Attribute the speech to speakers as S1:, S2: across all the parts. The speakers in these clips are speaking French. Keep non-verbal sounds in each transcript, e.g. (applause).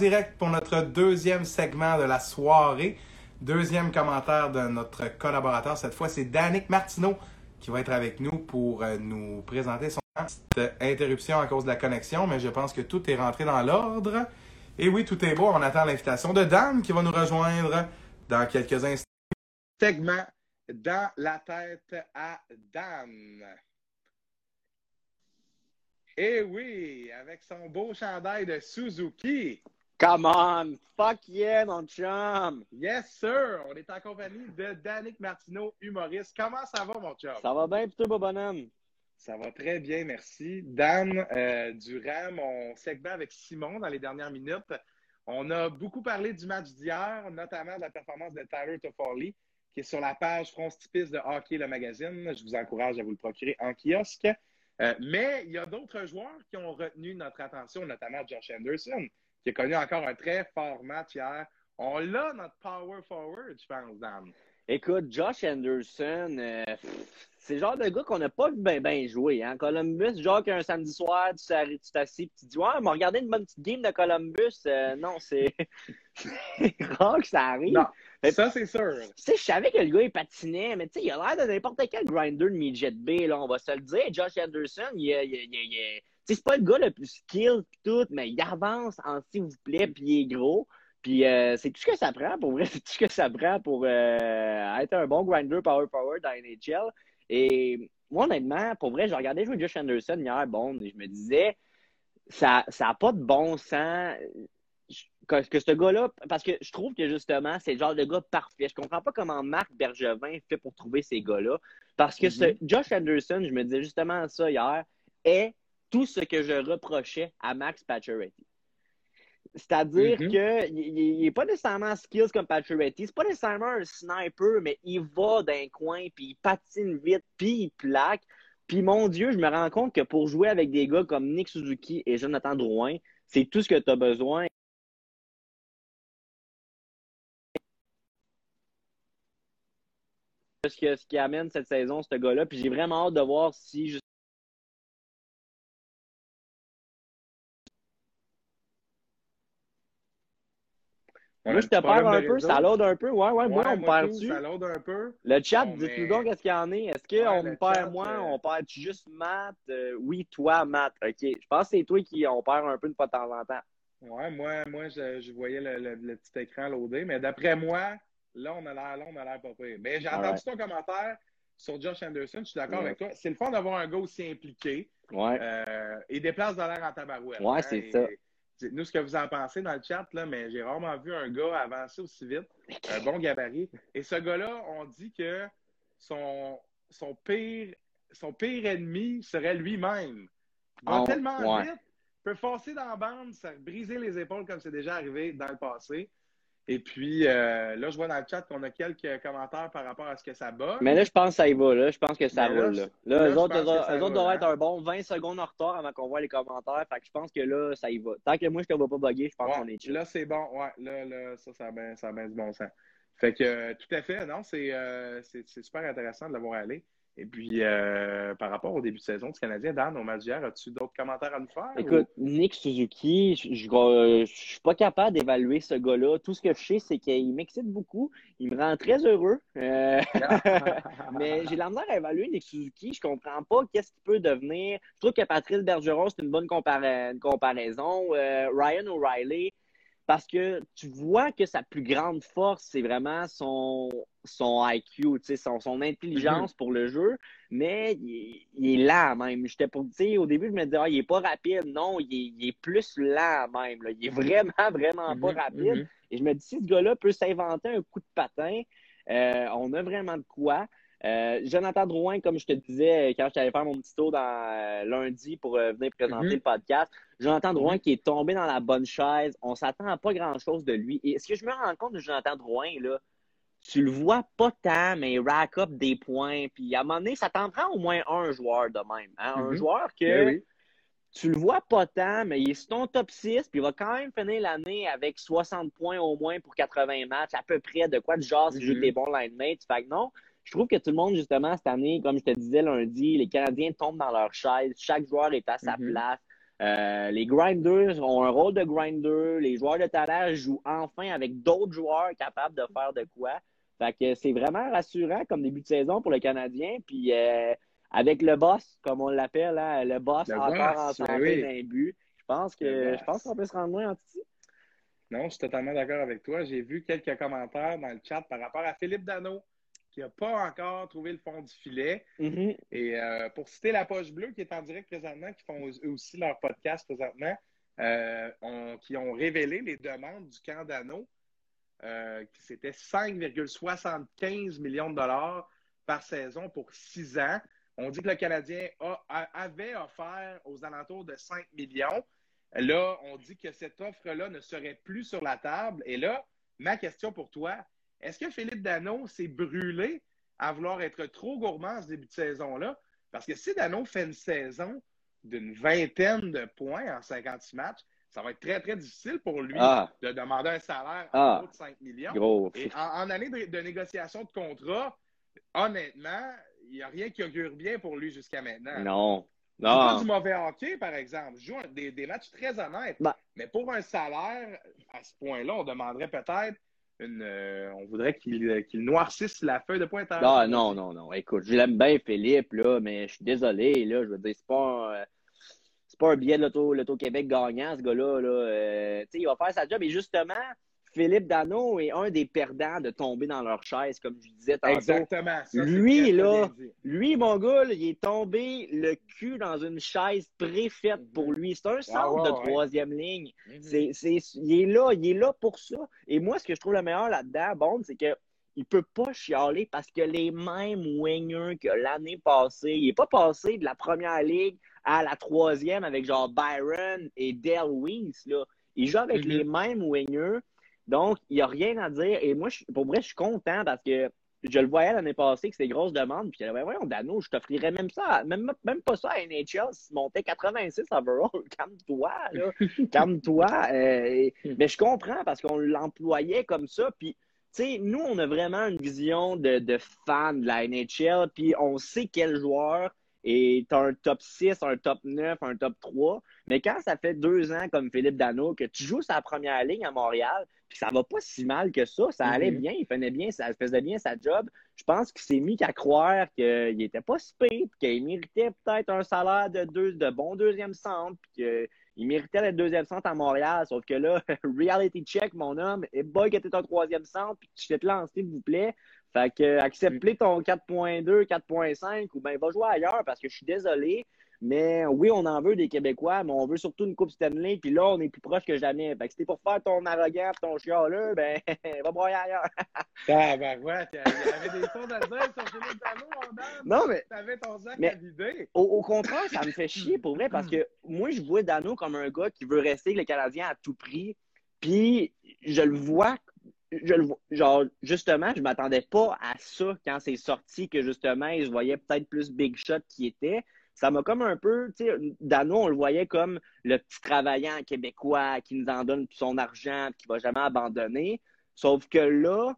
S1: direct pour notre deuxième segment de la soirée. Deuxième commentaire de notre collaborateur. Cette fois, c'est Danick Martineau qui va être avec nous pour euh, nous présenter son interruption à cause de la connexion, mais je pense que tout est rentré dans l'ordre. Et oui, tout est beau. On attend l'invitation de Dan qui va nous rejoindre dans quelques instants. Segment dans la tête à Dan. Et oui, avec son beau chandail de Suzuki.
S2: Come on! Fuck yeah, mon chum!
S1: Yes, sir! On est en compagnie de Danick Martineau, humoriste. Comment ça va, mon chum?
S2: Ça va bien, plutôt, beau bonhomme?
S1: Ça va très bien, merci. Dan, euh, durant mon segment avec Simon dans les dernières minutes, on a beaucoup parlé du match d'hier, notamment de la performance de Tyler Toffoli, qui est sur la page frontispice de Hockey, le magazine. Je vous encourage à vous le procurer en kiosque. Euh, mais il y a d'autres joueurs qui ont retenu notre attention, notamment Josh Anderson, qui a connu encore un très fort match hier. On l'a, notre power forward, je pense, Dan.
S2: Écoute, Josh Anderson, euh, c'est le genre de gars qu'on n'a pas vu bien ben jouer. Hein? Columbus, genre qu'un samedi soir, tu t'assis et tu dis Ouais, mais regardez une bonne petite game de Columbus. Euh, non, c'est (laughs) rare que ça arrive. Non,
S1: ça, c'est sûr.
S2: Tu sais, je savais que le gars, il patinait, mais tu sais, il a l'air de n'importe quel grinder de midget B, là, on va se le dire. Josh Anderson, il, il, il, c'est pas le gars le plus skill tout, mais il avance en s'il vous plaît, puis il est gros. Puis euh, c'est tout ce que ça prend, pour vrai, (laughs) c'est tout ce que ça prend pour euh, être un bon grinder power power dans NHL. Et moi, honnêtement, pour vrai, j'ai regardé jouer Josh Anderson hier, bon, et je me disais, ça n'a pas de bon sens que, que ce gars-là, parce que je trouve que justement, c'est le genre de gars parfait. Je comprends pas comment Marc Bergevin fait pour trouver ces gars-là. Parce que ce mm-hmm. Josh Anderson, je me disais justement ça hier, est tout ce que je reprochais à Max Pacioretty. C'est-à-dire mm-hmm. qu'il n'est pas nécessairement skills comme Pacioretty, c'est pas nécessairement un sniper, mais il va d'un coin, puis il patine vite, puis il plaque. Puis mon Dieu, je me rends compte que pour jouer avec des gars comme Nick Suzuki et Jonathan Drouin, c'est tout ce que tu as besoin. Ce, ce qui amène cette saison, ce gars-là. Puis j'ai vraiment hâte de voir si moi, je te perds un peu, ça load un peu. Ouais, ouais, moi, on me perd dessus.
S1: Ça un peu.
S2: Le chat, dites-nous donc qu'est-ce qu'il y en est. Est-ce qu'on me perd moi, euh, on perd juste Matt? Euh, oui, toi, Matt. OK. Je pense que c'est toi qui on perd un peu de pas de temps en temps.
S1: Ouais, moi, moi je, je voyais le, le, petit écran loadé, mais d'après moi, là, on a l'air là, on a l'air pas pire. Mais j'ai entendu ton commentaire sur Josh Anderson, je suis d'accord avec toi. C'est le fun d'avoir un gars aussi impliqué.
S2: Ouais.
S1: Euh, et déplace de l'air en tabarouette.
S2: Ouais, hein, c'est ça.
S1: Dites-nous ce que vous en pensez dans le chat, là, mais j'ai rarement vu un gars avancer aussi vite, un bon gabarit. Et ce gars-là, on dit que son, son, pire, son pire ennemi serait lui-même. Il va oh, tellement vite, peut forcer dans la bande, briser les épaules comme c'est déjà arrivé dans le passé. Et puis, euh, là, je vois dans le chat qu'on a quelques commentaires par rapport à ce que ça bat.
S2: Mais là, je pense que ça y va. Là. Je pense que ça va. Là, là, eux autres, doivent être un bon 20 secondes en retard avant qu'on voit les commentaires. Fait que je pense que là, ça y va. Tant que moi, je ne te vois pas bugger, je pense qu'on est chill.
S1: Là, c'est bon. Ouais, là, là, ça, ça a bien, ça du bon sens. Fait que, euh, tout à fait. Non, euh, c'est super intéressant de l'avoir allé. Et puis, euh, par rapport au début de saison du Canadien, Dan, au match as-tu d'autres commentaires à nous faire?
S2: Écoute, Nick Suzuki, je ne suis pas capable d'évaluer ce gars-là. Tout ce que je sais, c'est qu'il m'excite beaucoup. Il me rend très heureux. Euh, (laughs) mais j'ai la misère à évaluer Nick Suzuki. Je comprends pas qu'est-ce qu'il peut devenir. Je trouve que Patrice Bergeron, c'est une bonne comparaison. Euh, Ryan O'Reilly, parce que tu vois que sa plus grande force, c'est vraiment son, son IQ, son, son intelligence mhm. pour le jeu, mais il, est lent même. J'étais pour au début, je me disais, ah, il est pas rapide. Non, il est, plus lent même. Il est vraiment, (laughs) vraiment pas mhm, rapide. Mhm. Et je me dis, si ce gars-là peut s'inventer un coup de patin, euh, on a vraiment de quoi. Euh, Jonathan Drouin, comme je te disais quand je t'allais faire mon petit tour dans, euh, lundi pour venir présenter le podcast, Jonathan Drouin qui est tombé dans la bonne chaise, on s'attend à pas grand-chose de lui. Et ce que je me rends compte de Jonathan Drouin, là, tu le vois pas tant, mais il rack up des points. Puis à un moment donné, ça t'en prend au moins un joueur de même. Hein? Un mhm. joueur que ben tu le vois pas tant, mais il est sur ton top 6, puis il va quand même finir l'année avec 60 points au moins pour 80 matchs, à peu près de quoi de genre si joue mhm. des bons line mates. Fait que non, je trouve que tout le monde, justement, cette année, comme je te disais lundi, les Canadiens tombent dans leur chaise. Chaque joueur est à sa mhm. place. Euh, les grinders ont un rôle de grinder. Les joueurs de talent jouent enfin avec d'autres joueurs capables de faire de quoi. Fait que c'est vraiment rassurant comme début de saison pour le Canadien. Puis euh, avec le boss, comme on l'appelle, hein, le boss encore en santé d'un but. Je pense que je pense qu'on peut se rendre loin en petit.
S1: Non, je suis totalement d'accord avec toi. J'ai vu quelques commentaires dans le chat par rapport à Philippe Dano, qui n'a pas encore trouvé le fond du filet.
S2: Mm-hmm.
S1: Et euh, pour citer la poche bleue qui est en direct présentement, qui font aussi leur podcast présentement, euh, qui ont révélé les demandes du camp Dano, euh, qui c'était 5,75 millions de dollars par saison pour six ans. On dit que le Canadien avait offert aux alentours de 5 millions. Là, on dit que cette offre-là ne serait plus sur la table. Et là, ma question pour toi, est-ce que Philippe Dano s'est brûlé à vouloir être trop gourmand ce début de saison-là? Parce que si Dano fait une saison d'une vingtaine de points en 56 matchs, ça va être très, très difficile pour lui ah. de demander un salaire
S2: ah.
S1: de 5 millions. Et en, année de, négociation de contrat, honnêtement, il n'y a rien qui augure bien pour lui jusqu'à maintenant.
S2: Non.
S1: C'est pas du mauvais hockey, par exemple. Je joue des, des matchs très honnêtes.
S2: Bah.
S1: Mais pour un salaire, à ce point-là, on demanderait peut-être Euh, on voudrait qu'il noircisse la feuille de pointage.
S2: Ah, non, non, non. Écoute, je l'aime bien, Philippe, là, mais je suis désolé. Là, je veux dire, c'est pas. Un, pas un billet de l'Auto-Québec gagnant, ce gars-là. Là. Euh, il va faire sa job. Et justement, Philippe Dano est un des perdants de tomber dans leur chaise, comme je disais tantôt.
S1: Exactement.
S2: lui, là, lui, mon gars, il est tombé le cul dans une chaise préfaite pour lui. C'est un centre de troisième ligne. Mhm. c'est, il est là, il est là pour ça. Et moi, ce que je trouve le meilleur là-dedans, bon, c'est que il peut pas chialer parce que les mêmes wingers que l'année passée, il n'est pas passé de la première ligue à la troisième avec genre Byron et Dale Weiss, là. Il joue avec mhm. les mêmes wingers. Donc, il n'y a rien à dire. Et moi, pour vrai, je suis content parce que je le voyais l'année passée que c'était grosse demande. Puis disais, voyons, Dano, je t'offrirais même ça, même, même pas ça à NHL si tu montais 86 overall. (laughs) Calme-toi, là. (laughs) Calme-toi. Euh, mais je comprends parce qu'on l'employait comme ça. Puis, tu sais, nous, on a vraiment une vision de, de fan de la NHL. Puis, on sait quel joueur est un top 6, un top 9, un top 3. Mais quand ça fait deux ans, comme Philippe Dano, que tu joues sa première ligne à Montréal, puis ça va pas si mal que ça, ça allait mhm. bien, il faisait bien, ça faisait bien sa job. Je pense qu'il s'est mis qu'à croire qu'il était pas si pire, qu'il méritait peut-être un salaire de deux, de bon deuxième centre, puis qu'il méritait d'être deuxième centre à Montréal. Sauf que là, (laughs) reality check, mon homme, et boy, que t'es un troisième centre, puis tu t'es lancé, s'il vous plaît. Fait que accepte ton 4.2, 4.5 ou bien va jouer ailleurs parce que je suis désolé. Mais oui, on en veut des Québécois, mais on veut surtout une Coupe Stanley. Puis là, on est plus proche que jamais. Fait que si pour faire ton arrogant ton chialeux, ben, (laughs) va broyer ailleurs.
S1: ah, ben ouais, il y avait des sons dire sur Philippe Dano,
S2: Non, mais.
S1: T'avais ton sac mais,
S2: à Au, au, contraire, ça me fait chier pour vrai parce que moi, je vois Dano comme un gars qui veut rester avec le Canadien à tout prix. Puis je le vois je le genre justement, je m'attendais pas à ça quand c'est sorti que justement, il se voyait peut-être plus big shot qui était ça m'a comme un peu, tu sais, Dano, on le voyait comme le petit travaillant québécois qui nous en donne son argent, qui va jamais abandonner. Sauf que là,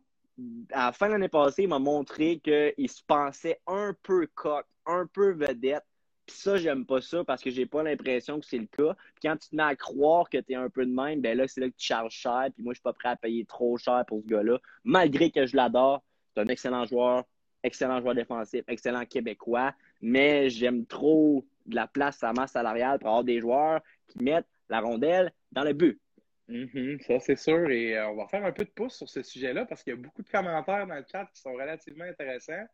S2: à la fin de l'année passée, il m'a montré qu'il se pensait un peu coq, un peu vedette. Puis ça, j'aime pas ça parce que j'ai pas l'impression que c'est le cas. Puis quand tu te mets à croire que tu es un peu de même, ben là, c'est là que tu charges cher. Puis moi, je suis pas prêt à payer trop cher pour ce gars-là. Malgré que je l'adore, c'est un excellent joueur, excellent joueur défensif, excellent québécois mais j'aime trop de la place à masse salariale pour avoir des joueurs qui mettent la rondelle dans le but.
S1: Mm-hmm, ça, c'est sûr. Et euh, on va faire un peu de pouce sur ce sujet-là parce qu'il y a beaucoup de commentaires dans le chat qui sont relativement intéressants.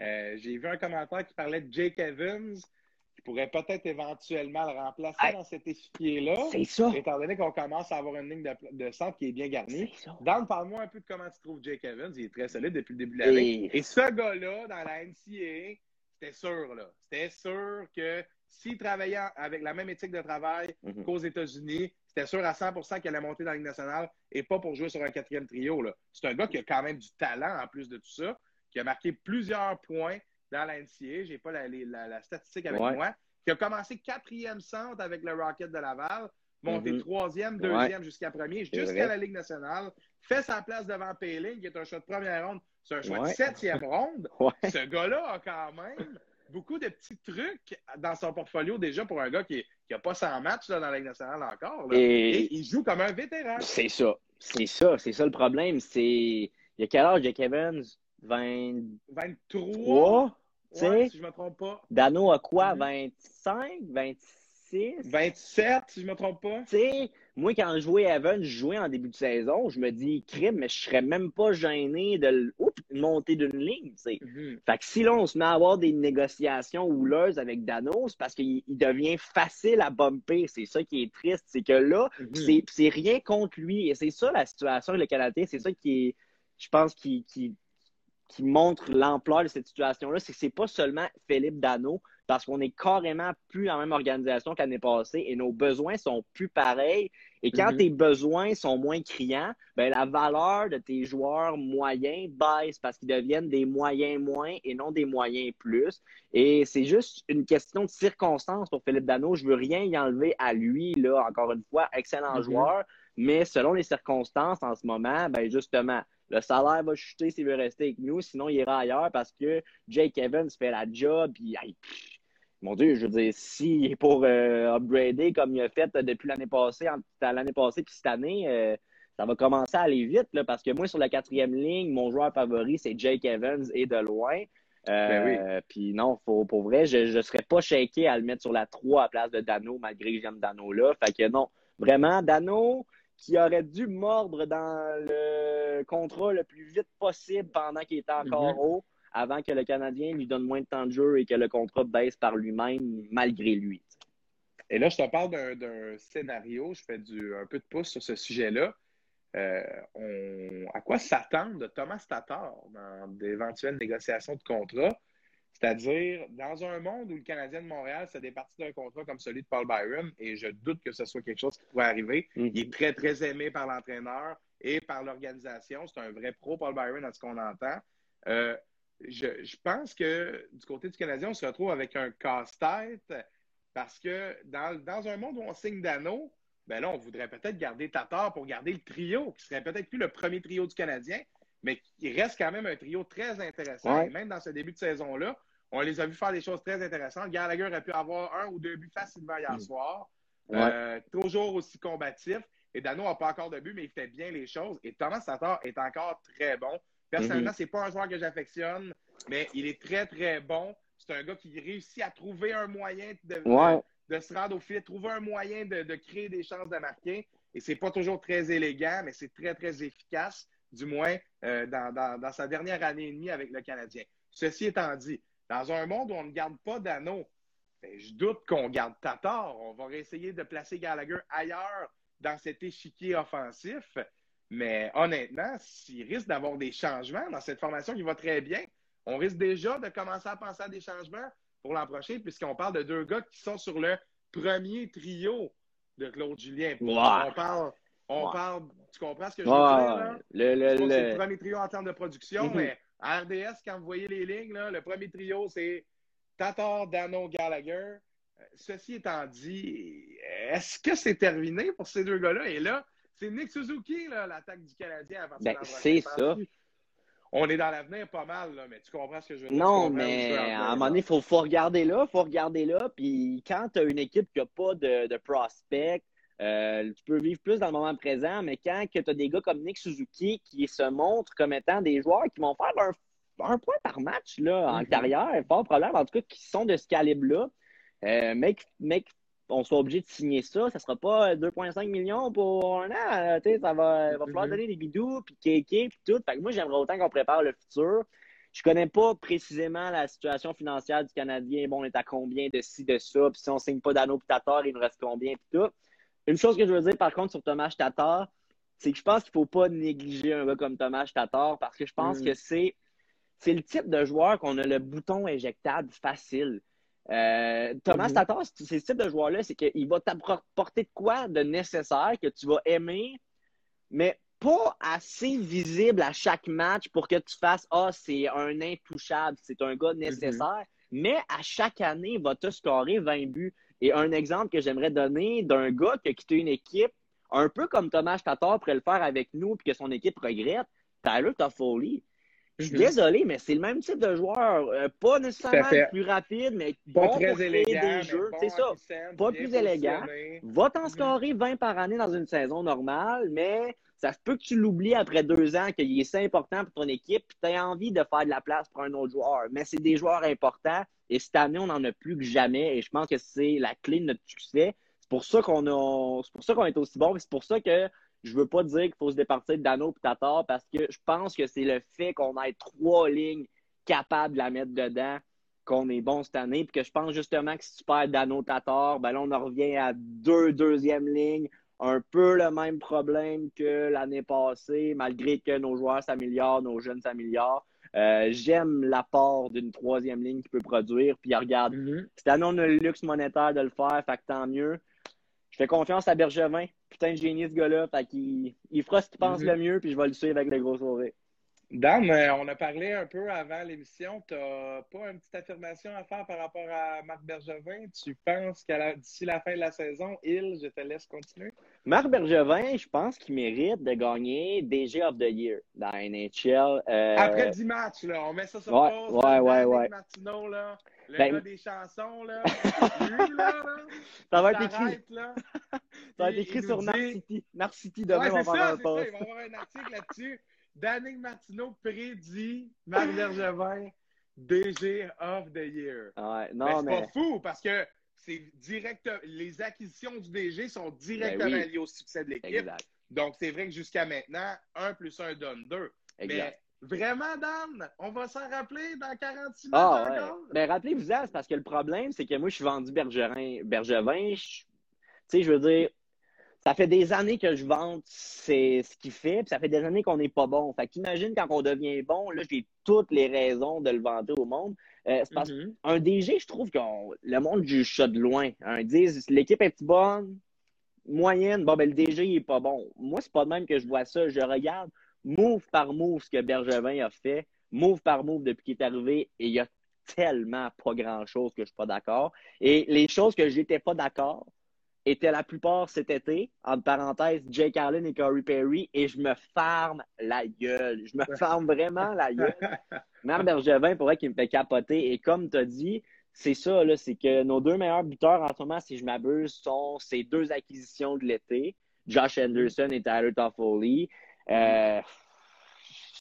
S1: Euh, j'ai vu un commentaire qui parlait de Jake Evans, qui pourrait peut-être éventuellement le remplacer dans cet échiquier-là.
S2: C'est ça.
S1: Étant donné qu'on commence à avoir une ligne de, centre qui est bien garnie. Dan, parle-moi un peu de comment tu trouves Jake Evans. Il est très solide depuis le début de l'année. Et... Et ce gars-là, dans la NCAA, c'était sûr, là. C'était sûr que s'il travaillait avec la même éthique de travail mhm. qu'aux États-Unis, c'était sûr à 100% qu'il allait monter dans la Ligue nationale et pas pour jouer sur un quatrième trio. C'est un gars qui a quand même du talent en plus de tout ça, qui a marqué plusieurs points dans la NCA. Je n'ai pas la, statistique avec moi. Qui a commencé quatrième centre avec le Rocket de Laval, monté mhm. troisième, deuxième jusqu'à premier, jusqu'à la Ligue nationale, fait sa place devant Payling, qui est un choix de première ronde c'est un choix de septième ronde. (laughs) Ce gars-là a quand même beaucoup de petits trucs dans son portfolio déjà pour un gars qui n'a pas 100 matchs dans la Ligue nationale encore. Et... il joue comme un vétéran.
S2: C'est ça. C'est ça. C'est ça le problème. C'est. Il y a quel âge, Jake Evans? 20...
S1: 23? si je ne me trompe pas.
S2: Dano a quoi? 25? 26?
S1: 27, si je ne me trompe pas.
S2: Tu sais, moi, quand je jouais Evan, je jouais en début de saison, je me dis, crime, mais je serais même pas gêné de monter d'une ligne, tu sais. Mm-hmm. Fait que si là, on se met à avoir des négociations houleuses avec Danos, parce qu'il devient facile à bumper. C'est ça qui est triste. C'est que là, mm-hmm. c'est rien contre lui. Et c'est ça la situation avec le Canadien. C'est ça qui est, je pense, qui, qui, qui montre l'ampleur de cette situation-là. C'est que c'est pas seulement Philippe Dano, parce qu'on est carrément plus dans la même organisation qu'année passée et nos besoins sont plus pareils. Et quand mm-hmm. tes besoins sont moins criants, ben, la valeur de tes joueurs moyens baisse parce qu'ils deviennent des moyens moins et non des moyens plus. Et c'est juste une question de circonstance pour Philippe Dano. Je veux rien y enlever à lui, là, encore une fois, excellent mm-hmm. joueur. Mais selon les circonstances en ce moment, ben justement, le salaire va chuter s'il veut rester avec nous, sinon il ira ailleurs parce que Jake Evans fait la job, puis mon Dieu, je veux dire, s'il est pour euh, upgrader comme il a fait depuis l'année passée, l'année passée puis cette année, euh, ça va commencer à aller vite là, parce que moi, sur la quatrième ligne, mon joueur favori, c'est Jake Evans et de loin. Euh, ben puis non, faut, pour vrai, je ne serais pas shaké à le mettre sur la 3 à place de Dano, malgré que j'aime Dano là. Fait que non, vraiment, Dano, qui aurait dû mordre dans le contrat le plus vite possible pendant qu'il était encore mm-hmm. haut avant que le Canadien lui donne moins de temps de jeu et que le contrat baisse par lui-même malgré lui.
S1: Et là, je te parle d'un scénario, je fais du, un peu de pouce sur ce sujet-là. Euh, à quoi s'attendre de Thomas Tatar dans d'éventuelles négociations de contrat? C'est-à-dire, dans un monde où le Canadien de Montréal s'est départi d'un contrat comme celui de Paul Byron, et je doute que ce soit quelque chose qui pourrait arriver, mm-hmm. il est très, très aimé par l'entraîneur et par l'organisation. C'est un vrai pro, Paul Byron, à ce qu'on entend. Euh, je, pense que du côté du Canadien, on se retrouve avec un casse-tête parce que dans, un monde où on signe Dano, ben là, on voudrait peut-être garder Tatar pour garder le trio, qui serait peut-être plus le premier trio du Canadien, mais qui reste quand même un trio très intéressant. Et même dans ce début de saison-là, on les a vus faire des choses très intéressantes. Gallagher aurait pu avoir un ou deux buts facilement hier mm. soir. Euh, toujours aussi combatif. Et Dano n'a pas encore de but, mais il fait bien les choses. Et Thomas Tatar est encore très bon. Personnellement, mhm. c'est pas un joueur que j'affectionne, mais il est très, très bon. C'est un gars qui réussit à trouver un moyen de, de, se rendre au filet, trouver un moyen de, de, créer des chances de marquer. Et c'est pas toujours très élégant, mais c'est très, très efficace, du moins euh, dans, dans, dans, sa dernière année et demie avec le Canadien. Ceci étant dit, dans un monde où on ne garde pas d'anneau, ben, je doute qu'on garde Tatar. On va essayer de placer Gallagher ailleurs dans cet échiquier offensif. Mais honnêtement, s'il risque d'avoir des changements dans cette formation qui va très bien, on risque déjà de commencer à penser à des changements pour l'an prochain, puisqu'on parle de deux gars qui sont sur le premier trio de Claude Julien. On parle, on parle, tu comprends ce que je veux dire? Le, C'est le premier trio en termes de production, mm-hmm. mais à RDS, quand vous voyez les lignes, le premier trio, c'est Tatar, Dano, Gallagher. Euh, ceci étant dit, est-ce que c'est terminé pour ces deux gars-là? Et là, c'est Nick Suzuki, l'attaque du Canadien avant
S2: ben, C'est ça.
S1: On est dans l'avenir pas mal, là, mais tu comprends ce que je veux dire?
S2: Non, mais à un moment donné, il faut, faut, regarder là, il faut regarder là. Puis quand tu as une équipe qui n'a pas de, de prospect, euh, tu peux vivre plus dans le moment présent, mais quand tu as des gars comme Nick Suzuki qui se montrent comme étant des joueurs qui vont faire un, point par match là, en mm-hmm. carrière, pas de problème, en tout cas, qui sont de ce calibre-là, euh, mec, mec on soit obligé de signer ça, ça sera pas 2,5 millions pour un an. Ça va, va falloir mm-hmm. donner des bidous, puis kéké, puis tout. Fait que moi, j'aimerais autant qu'on prépare le futur. Je connais pas précisément la situation financière du Canadien. Bon, on est à combien de ci, de ça, puis si on signe pas d'anneau Tatar, il nous reste combien, puis tout. Une chose que je veux dire, par contre, sur Thomas Tatar, c'est que je pense qu'il faut pas négliger un gars comme Thomas Tatar parce que je pense mm. que c'est c'est le type de joueur qu'on a le bouton éjectable facile. Euh, Thomas mhm. Tatar, c'est ce type de joueur-là, c'est qu'il va t'apporter de quoi de nécessaire que tu vas aimer, mais pas assez visible à chaque match pour que tu fasses Ah, c'est un intouchable, c'est un gars nécessaire. Mhm. Mais à chaque année, il va te scorer 20 buts. Et un exemple que j'aimerais donner d'un gars qui a quitté une équipe, un peu comme Thomas Tatar pourrait le faire avec nous, puis que son équipe regrette, Tyler Toffoli. Je suis désolé, mais c'est le même type de joueur. Euh, pas nécessairement le plus rapide, mais
S1: pas bon très élégant,
S2: des jeux. c'est ça. Pas plus élégant. Va t'en scorer 20 par année dans une saison normale, mais ça se peut que tu l'oublies après deux ans qu'il est si important pour ton équipe, puis tu as envie de faire de la place pour un autre joueur. Mais c'est des joueurs importants, et cette année, on en a plus que jamais, et je pense que c'est la clé de notre succès. C'est pour ça qu'on a, c'est pour ça qu'on est aussi bon, c'est pour ça que je veux pas dire qu'il faut se départir de Dano et Tatar parce que je pense que c'est le fait qu'on ait trois lignes capables de la mettre dedans qu'on est bon cette année. Puis que je pense justement que si tu perds Dano Tatar, ben là, on en revient à deux deuxièmes lignes. Un peu le même problème que l'année passée, malgré que nos joueurs s'améliorent, nos jeunes s'améliorent. Euh, j'aime l'apport d'une troisième ligne qui peut produire. Puis regarde, mm-hmm. cette année, on a le luxe monétaire de le faire, fait que tant mieux. Je fais confiance à Bergevin. Putain de génie, ce gars-là. Fait qu'il il fera ce qu'il pense mhm. le mieux, puis je vais le suivre avec le gros sourire.
S1: Dan, euh, on a parlé un peu avant l'émission. Tu n'as pas une petite affirmation à faire par rapport à Marc Bergevin? Tu penses qu'à d'ici la fin de la saison, il, je te laisse continuer?
S2: Marc Bergevin, je pense qu'il mérite de gagner DG of the Year dans NHL.
S1: Euh, Après 10 matchs, là, on met ça sur
S2: ouais, pause. Ouais, ouais, ouais.
S1: Martino, là. Le ben... gars des chansons, là. (laughs) Lui, là, là.
S2: Ça va être écrit. Là, (laughs) ça va être écrit sur Narcity. Narcity demain,
S1: ouais, on va faire un Il va y avoir un article là-dessus. Danick Martineau prédit Marc Bergevin DG of the Year.
S2: Ouais, non, mais.
S1: C'est pas fou parce que c'est direct. Les acquisitions du DG sont directement ben liées au succès de l'équipe. Donc, c'est vrai que jusqu'à maintenant, 1 plus 1 donne 2. Exact. Vraiment, Dan, on va s'en rappeler dans 46 minutes ah, encore?
S2: Ben, rappelez-vous ça, parce que le problème, c'est que moi, je suis vendu Bergerin, Bergevin. Tu sais, je veux dire, ça fait des années que je vante c'est ce qu'il fait, puis ça fait des années qu'on n'est pas bon. Fait qu'imagine quand on devient bon, là, j'ai toutes les raisons de le vanter au monde. Euh, c'est parce mm-hmm. qu'un DG, je trouve que le monde juge ça de loin. Un disent l'équipe est bonne, moyenne, bon, ben le DG, il est pas bon. Moi, c'est pas de même que je vois ça. Je regarde move par move ce que Bergevin a fait, move par move depuis qu'il est arrivé, et il y a tellement pas grand-chose que je suis pas d'accord. Et les choses que j'étais pas d'accord étaient la plupart cet été, entre parenthèses, Jake Allen et Corey Perry, et je me farme la gueule. Je me farme vraiment la gueule. (laughs) Marc Bergevin, pourrait qu'il me fait capoter. Et comme tu as dit, c'est ça, là, c'est que nos deux meilleurs buteurs en ce moment, si je m'abuse, sont ces deux acquisitions de l'été, Josh Anderson et Tyler Toffoli. Euh,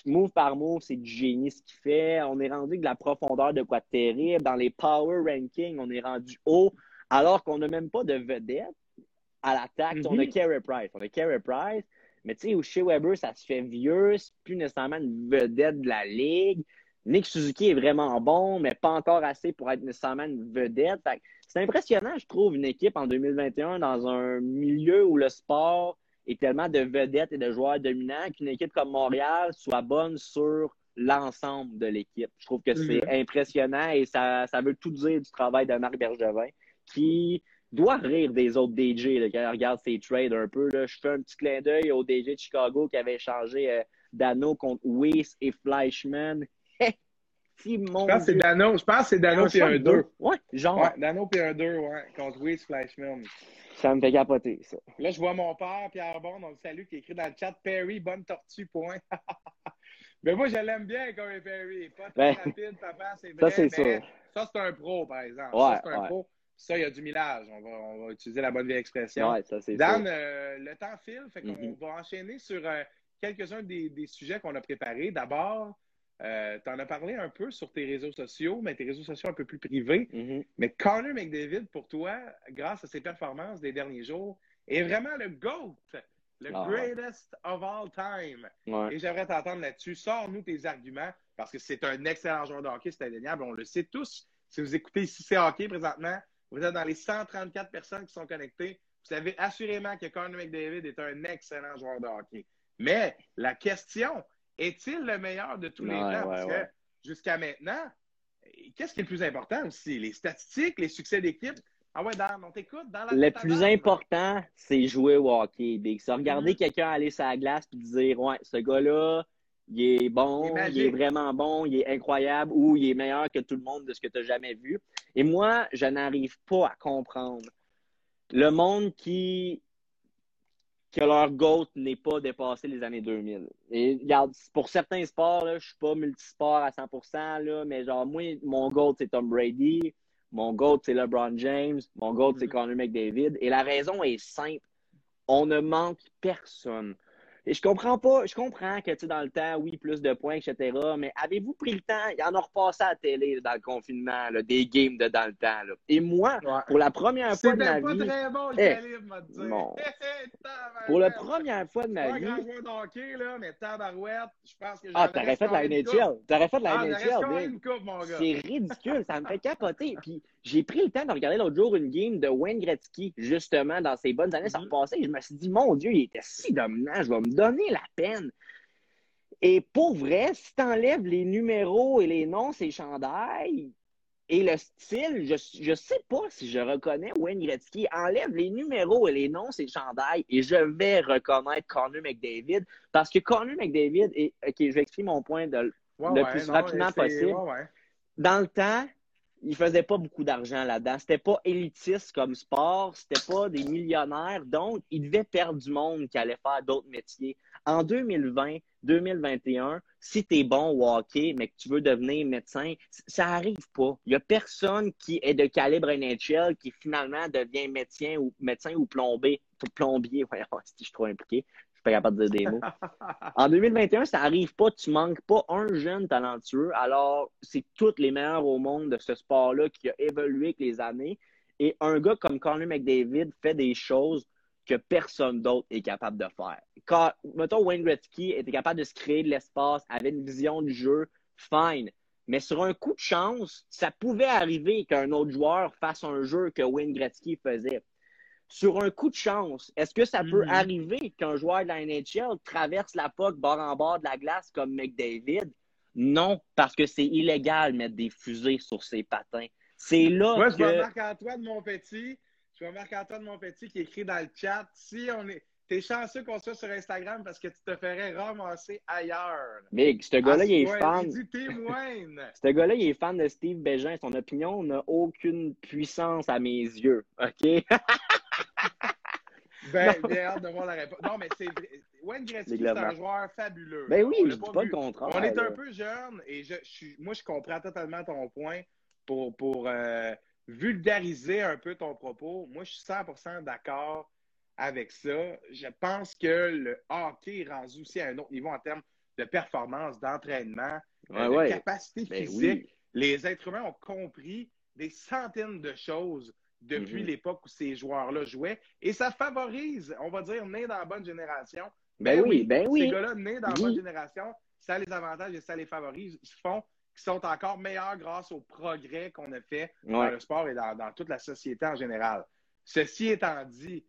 S2: move par move, c'est du génie ce qu'il fait. On est rendu de la profondeur de quoi de terrible. Dans les power rankings, on est rendu haut, alors qu'on n'a même pas de vedette à l'attaque. On a mhm. Carey Price. On a Carey Price. Mais tu sais, au chez Weber, ça se fait vieux. C'est plus nécessairement une vedette de la ligue. Nick Suzuki est vraiment bon, mais pas encore assez pour être nécessairement une vedette. C'est impressionnant, je trouve, une équipe en 2021 dans un milieu où le sport et tellement de vedettes et de joueurs dominants qu'une équipe comme Montréal soit bonne sur l'ensemble de l'équipe. Je trouve que c'est mhm. impressionnant et ça, ça veut tout dire du travail de Marc Bergevin qui doit rire des autres DJ là, quand il regarde ses trades un peu. Là. Je fais un petit clin d'œil au DJ de Chicago qui avait échangé euh, Dano contre Weiss et Fleischmann. (laughs)
S1: je pense que c'est Dano. Je pense que c'est Dano et un 2.
S2: Ouais, genre.
S1: Ouais, Dano et un 2, ouais, contre Weiss Fleischmann.
S2: Ça me fait capoter, ça.
S1: Là, je vois mon père, Pierre Bond, on le salue, qui écrit dans le chat Perry, bonne tortue, point. (laughs) mais moi, je l'aime bien comme Perry. Pas très ben, rapide, papa, c'est vrai. Ça, c'est. Ça, c'est un pro, par exemple. Ouais, ça, c'est un pro. Ça, il y a du millage. On va, on va utiliser la bonne vieille expression.
S2: Ouais, ça, c'est
S1: Dan, euh, le temps file, fait qu'on mm-hmm. va enchaîner sur euh, quelques-uns des, des, sujets qu'on a préparés. D'abord, euh, tu en as parlé un peu sur tes réseaux sociaux, mais tes réseaux sociaux un peu plus privés. Mm-hmm. Mais Connor McDavid, pour toi, grâce à ses performances des derniers jours, est vraiment le GOAT, le ah, greatest of all time. Et j'aimerais t'entendre là-dessus. Sors-nous tes arguments, parce que c'est un excellent joueur de hockey, c'est indéniable. On le sait tous. Si vous écoutez ici, c'est hockey présentement, vous êtes dans les 134 personnes qui sont connectées. Vous savez assurément que Connor McDavid est un excellent joueur de hockey. Mais la question, est-il le meilleur de tous les temps? Parce que jusqu'à maintenant, qu'est-ce qui est le plus important aussi? Les statistiques, les succès d'équipe? Ah ouais, Dan, on t'écoute dans la
S2: Le plus important, c'est jouer au hockey, Big. C'est regarder mm-hmm. quelqu'un aller sur la glace et dire Ouais, ce gars-là, il est bon, il est, vraiment bon, il est incroyable ou il est meilleur que tout le monde de ce que tu as jamais vu. Et moi, je n'arrive pas à comprendre le monde qui que leur GOAT n'est pas dépassé les années 2000. Et regarde, pour certains sports, là, je suis pas multisport à 100%, là, mais genre, moi, mon GOAT, c'est Tom Brady. Mon GOAT, c'est LeBron James. Mon GOAT, c'est mm-hmm. Connor McDavid. Et la raison est simple. On ne manque personne. Et je comprends pas, je comprends que, tu sais, dans le temps, oui, plus de points, etc. Mais avez-vous pris le temps? Il y en a repassé à la télé dans le confinement, là, des games de dans le temps. Là. Et moi, pour la première fois de ma
S1: pas
S2: vie.
S1: très bon, le calibre,
S2: pour la première fois de ma
S1: vie.
S2: Pas un
S1: grand joueur d'hockey, là, mais tabarouette, je pense que
S2: Ah, t'aurais fait de la NHL. T'aurais fait de la
S1: ah,
S2: NHL. C'est ridicule, ça me fait capoter. Puis j'ai pris le temps de regarder l'autre jour une game de Wayne Gretzky, justement, dans ses bonnes années, ça mm-hmm. repassait. Et je me suis dit, mon Dieu, il était si dominant, je vais me donner la peine. Et pour vrai, si tu enlèves les numéros et les noms, ces chandails et le style, je ne sais pas si je reconnais Wayne Gretzky. Enlève les numéros et les noms, ces chandails, et je vais reconnaître Connor McDavid parce que Connor McDavid, et OK, je vais expliquer mon point de, le plus rapidement possible. Dans le temps, il faisait pas beaucoup d'argent là-dedans. C'était pas élitiste comme sport, c'était pas des millionnaires, donc il devait perdre du monde qui allait faire d'autres métiers. En 2020, 2021, si tu es bon au hockey, mais que tu veux devenir médecin, ça arrive pas. Il y a personne qui est de calibre NHL qui finalement devient médecin ou médecin ou plombier. Plombier, (laughs) voyons, si je suis trop impliqué pas capable de dire des mots. (laughs) en 2021, ça n'arrive pas, tu manques pas un jeune talentueux. Alors, c'est tous les meilleurs au monde de ce sport-là qui a évolué avec les années. Et un gars comme Connor McDavid fait des choses que personne d'autre est capable de faire. Quand, mettons, Wayne Gretzky était capable de se créer de l'espace, avait une vision du jeu, fine. Mais sur un coup de chance, ça pouvait arriver qu'un autre joueur fasse un jeu que Wayne Gretzky faisait sur un coup de chance, est-ce que ça peut mm-hmm. arriver qu'un joueur de la NHL traverse la POC bord en bord de la glace comme McDavid? Non, parce que c'est illégal de mettre des fusées sur ses patins. C'est là
S1: Moi,
S2: que...
S1: je vois Marc-Antoine Monpetit, je vois Marc-Antoine Monpetit qui écrit dans le chat, si on est... T'es chanceux qu'on soit sur Instagram parce que tu te ferais ramasser ailleurs.
S2: Mais ce gars-là, il est fan. (laughs)
S1: ce
S2: gars-là, il est fan de Steve Bégin. Son opinion n'a aucune puissance à mes yeux. OK? (laughs) (laughs)
S1: ben, j'ai hâte de voir la réponse. Non, mais c'est vrai. Wayne Gretzky, c'est un joueur fabuleux.
S2: Ben oui, je dis pas le contraire.
S1: On est un peu jeune et je, moi, je comprends totalement ton point pour, pour euh, vulgariser un peu ton propos. Moi, je suis 100% d'accord avec ça. Je pense que le hockey est rendu aussi à un autre niveau en termes de performance, d'entraînement, euh, de capacité ben physique. Les êtres humains ont compris des centaines de choses depuis mhm. l'époque où ces joueurs-là jouaient. Et ça favorise, on va dire, nés dans la bonne génération.
S2: Ben, ben oui, ben oui.
S1: Ces gars-là, nés dans la bonne génération, ça les avantage et ça les favorise. Ils font qu'ils sont encore meilleurs grâce au progrès qu'on a fait dans le sport et dans, toute la société en général. Ceci étant dit,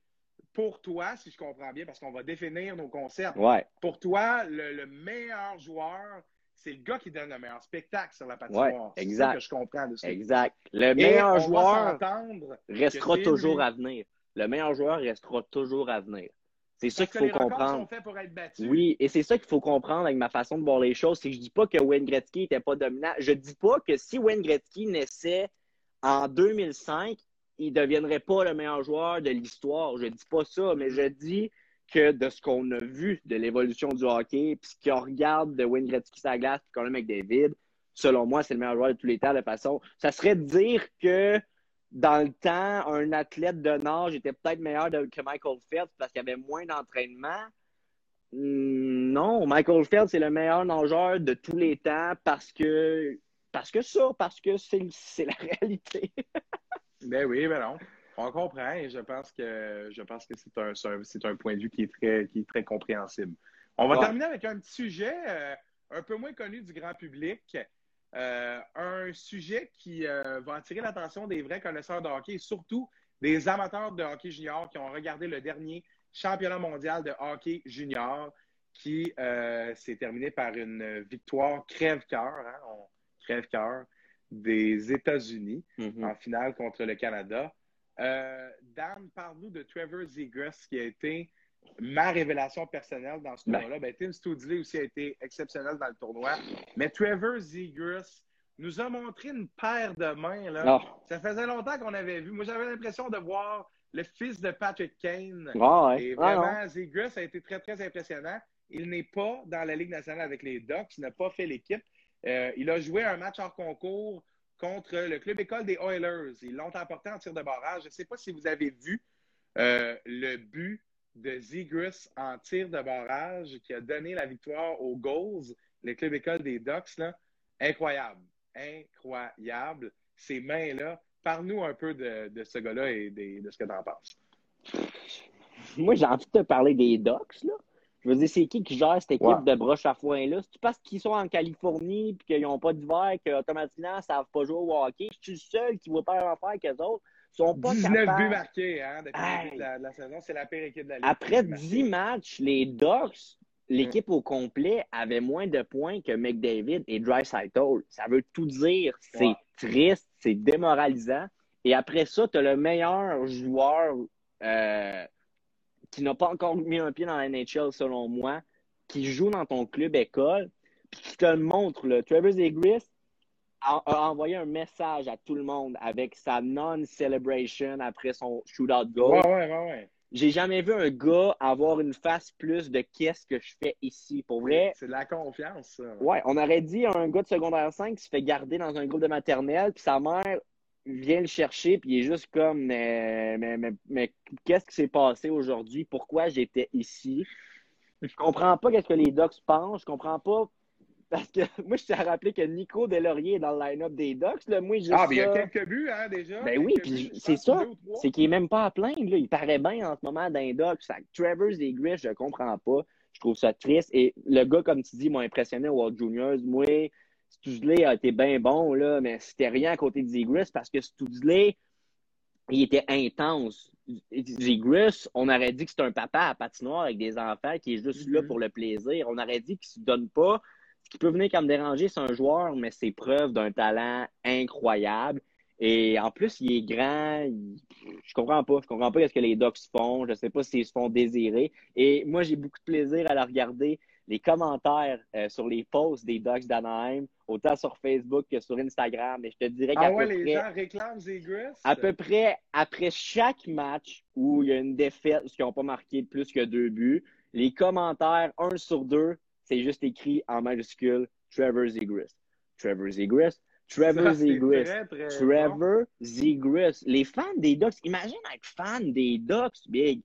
S1: pour toi, si je comprends bien, parce qu'on va définir nos concepts, pour toi, le meilleur joueur c'est le gars qui donne le meilleur spectacle sur la patinoire.
S2: c'est ça
S1: que je comprends de ça.
S2: Exact. Le meilleur joueur restera toujours à venir. Le meilleur joueur restera toujours à venir. C'est ça qu'il faut comprendre.
S1: Sont faits pour être battus.
S2: Oui, et c'est ça qu'il faut comprendre avec ma façon de voir les choses. C'est que je dis pas que Wayne Gretzky n'était pas dominant. Je dis pas que si Wayne Gretzky naissait en 2005, il deviendrait pas le meilleur joueur de l'histoire. Je dis pas ça, mais je dis que de ce qu'on a vu de l'évolution du hockey, puis ce qu'on regarde de Wayne Gretzky sa glace, puis Colin McDavid, selon moi, c'est le meilleur joueur de tous les temps de façon. Ça serait de dire que dans le temps, un athlète de nage était peut-être meilleur que Michael Phelps parce qu'il y avait moins d'entraînement. Hmm, non, Michael Phelps c'est le meilleur nageur de tous les temps parce que parce que ça, parce que c'est la (laughs) réalité.
S1: ben oui, ben non. On comprend et je pense que je pense que c'est un, un point de vue qui est très, qui est très compréhensible. On va terminer avec un petit sujet euh, un peu moins connu du grand public. Euh, un sujet qui euh, va attirer l'attention des vrais connaisseurs de hockey et surtout des amateurs de hockey junior qui ont regardé le dernier championnat mondial de hockey junior qui s'est terminé par une victoire crève-cœur, hein, crève-cœur des États-Unis mm-hmm. en finale contre le Canada. Euh, Dan, parle-nous de Trevor Zegras, qui a été ma révélation personnelle dans ce ben. tournoi-là. Ben, Tim Studley aussi a été exceptionnel dans le tournoi. Mais Trevor Zegras nous a montré une paire de mains. Là. Ça faisait longtemps qu'on avait vu. Moi, j'avais l'impression de voir le fils de Patrick Kane.
S2: Ah ouais.
S1: Et
S2: Ah
S1: vraiment, Zegras a été très, très impressionnant. Il n'est pas dans la Ligue nationale avec les Ducks, il n'a pas fait l'équipe. Euh, il a joué un match hors concours contre le club école des Oilers. Ils l'ont emporté en tir de barrage. Je ne sais pas si vous avez vu euh, le but de Zegras en tir de barrage qui a donné la victoire aux Goals, le club école des Ducks. Là. Incroyable. Incroyable. Ces mains-là. Parle-nous un peu de, de ce gars-là et de, de ce que tu en penses.
S2: Moi, j'ai envie de te parler des Ducks, là. Je veux dire, c'est qui qui gère cette équipe
S1: Ouais.
S2: de broche à foin-là? C'est-tu parce qu'ils sont en Californie et qu'ils n'ont pas d'hiver qu'automatiquement, ils ne savent pas jouer au hockey? Je suis le seul qui voit pas leur affaire qu'eux autres. Ils sont pas
S1: 19
S2: capables.
S1: buts marqués hein, depuis le
S2: Hey.
S1: début de la, de la saison. C'est la pire équipe de la Ligue.
S2: Après
S1: Marqués.
S2: 10 matchs, les Ducks, l'équipe au complet, avait moins de points que McDavid et Dreisaitl. Ça veut tout dire. C'est
S1: Ouais.
S2: triste, c'est démoralisant. Et après ça, tu as le meilleur joueur euh, qui n'a pas encore mis un pied dans la NHL, selon moi, qui joue dans ton club école, puis qui te le montre. Là. Trevor Zegras a, a envoyé un message à tout le monde avec sa non-celebration après son shootout goal.
S1: Ouais, ouais, ouais, ouais.
S2: J'ai jamais vu un gars avoir une face plus de qu'est-ce que je fais ici. Pour vrai,
S1: C'est de la confiance, ça.
S2: ouais, on aurait dit un gars de secondaire 5 qui se fait garder dans un groupe de maternelle, puis sa mère vient le chercher, puis il est juste comme, mais, mais, mais, mais qu'est-ce qui s'est passé aujourd'hui? Pourquoi j'étais ici? Je comprends pas qu'est-ce que les Ducks pensent. Je comprends pas. Parce que (laughs) moi, je t'ai rappelé que Nico Delaurier est dans le line-up des Ducks. Là. Moi, juste
S1: Ah, mais il y a quelques buts, hein, déjà.
S2: ben oui, puis c'est
S1: pense,
S2: ça. C'est qu'il est même pas à plaindre. Là. Il paraît bien en ce moment d'un Ducks. Fait que Trevor Zegras, je comprends pas. Je trouve ça triste. Et le gars, comme tu dis, m'a impressionné au World Juniors. Moi, Studley a été bien bon, là, mais c'était rien à côté de Zegras parce que Studley, il était intense. Zegras, on aurait dit que c'est un papa à patinoire avec des enfants qui est juste là
S1: Mhm.
S2: pour le plaisir. On aurait dit qu'il se donne pas. Ce qui peut venir comme déranger, c'est un joueur, mais c'est preuve d'un talent incroyable. Et en plus, il est grand. il- Je comprends pas. Je comprends pas ce que les Ducks font. Je sais pas s'ils se font désirer. Et moi, j'ai beaucoup de plaisir à la regarder. Les commentaires euh, sur les posts des Ducks d'Anaheim, autant sur Facebook que sur Instagram. Et je te dirais qu'à
S1: Ah ouais,
S2: peu
S1: les
S2: près,
S1: gens réclament
S2: à peu près après chaque match où il y a une défaite, qui n'ont pas marqué plus que deux buts, les commentaires, un sur deux, c'est juste écrit en majuscule Trevor Zegras. Trevor Zegras. Trevor
S1: bon.
S2: Trevor Zegras. Les fans des Ducks, imagine être fan des Ducks, Big.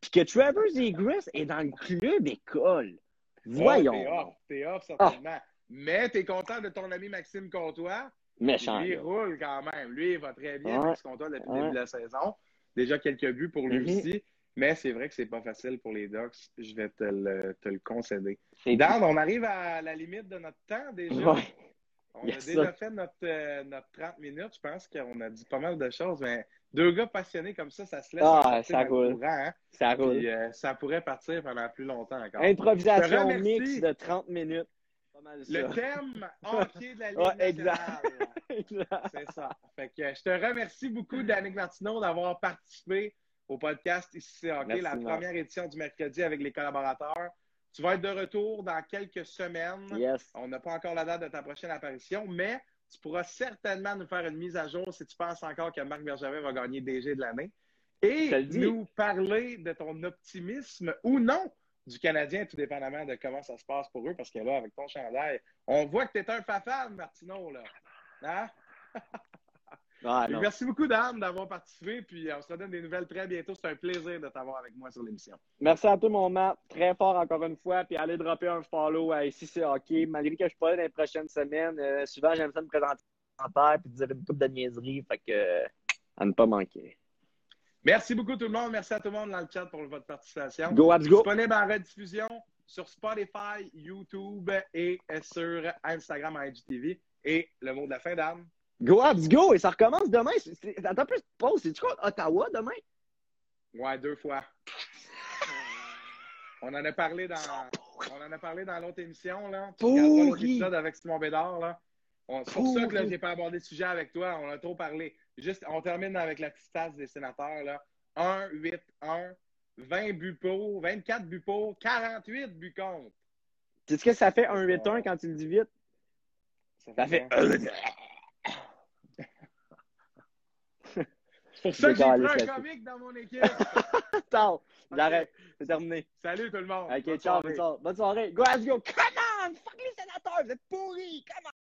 S2: Puis que Trevor Zegras est dans le club école. Voyons.
S1: Oh, t'es off, t'es off,
S2: Ah.
S1: certainement. Mais t'es content de ton ami Maxime Comtois?
S2: Méchant.
S1: Lui, il roule quand même. Lui, il va très bien. Max Comtois, depuis le début de la saison. Déjà quelques buts pour lui
S2: Mhm.
S1: aussi. Mais c'est vrai que c'est pas facile pour les Ducks. Je vais te le, te le concéder. Dan, on arrive à la limite de notre temps déjà.
S2: Ouais.
S1: On
S2: Yes,
S1: a déjà fait notre, euh, notre 30 minutes. Je pense qu'on a dit pas mal de choses. Mais deux gars passionnés comme ça, ça se laisse
S2: Ah, ça roule.
S1: courant, hein.
S2: Ça roule.
S1: Puis, euh, ça pourrait partir pendant plus longtemps encore.
S2: Improvisation mix de 30 minutes. Pas mal ça.
S1: Le thème (laughs) hockey de la Ligue
S2: Ouais,
S1: nationale. (laughs) C'est ça. Fait que je te remercie beaucoup, Danick Martineau, d'avoir participé au podcast Ici c'est hockey,
S2: Merci,
S1: la première édition du mercredi avec les collaborateurs. Tu vas être de retour dans quelques semaines.
S2: yes.
S1: On n'a pas encore la date de ta prochaine apparition, mais tu pourras certainement nous faire une mise à jour si tu penses encore que Marc Bergevin va gagner DG de l'année. Et nous parler de ton optimisme ou non du Canadien, tout dépendamment de comment ça se passe pour eux, parce que là, avec ton chandail, on voit que tu es un fafan, Martineau, là. Hein? (laughs)
S2: Ah.
S1: Merci beaucoup, Dan, d'avoir participé, puis on se redonne des nouvelles très bientôt. C'est un plaisir de t'avoir avec moi sur l'émission.
S2: Merci à toi, mon Matt. Très fort encore une fois. Puis allez dropper un follow à Ici c'est hockey. Malgré que je suis pas là dans les prochaines semaines, euh, souvent j'aime ça me présenter en terre puis dire une coupe de niaiseries. Fait que euh, à ne pas manquer.
S1: Merci beaucoup, tout le monde. Merci à tout le monde dans le chat pour votre participation.
S2: Go, let's go!
S1: Disponible en rediffusion sur Spotify, YouTube et sur Instagram en IGTV. Et le mot de la fin, Dan?
S2: Go, let's go! Et ça recommence demain. Attends un peu, pause. C'est-tu contre Ottawa demain?
S1: Ouais, deux fois. (laughs) On en a parlé dans, on en a parlé dans l'autre émission, là. Tu l'autre épisode avec Simon Bédard, là. C'est pour ça que là, j'ai pas abordé le sujet avec toi. On a trop parlé. Juste, on termine avec la petite tasse des sénateurs, là. 1, 8, 1, 20 buts pour, 24 buts pour, 48 buts contre.
S2: Tu sais ce que ça fait un 8-1 quand tu le dis vite? Ça fait.
S1: quoi? C'est pour ça que j'ai pris un comique dans mon équipe. (laughs)
S2: Ciao. J'arrête. C'est terminé.
S1: Salut tout le monde.
S2: OK, ciao. Bonne soirée. Bonne soirée. Go, let's go. Come on. Fuck les sénateurs. Vous êtes pourris. Come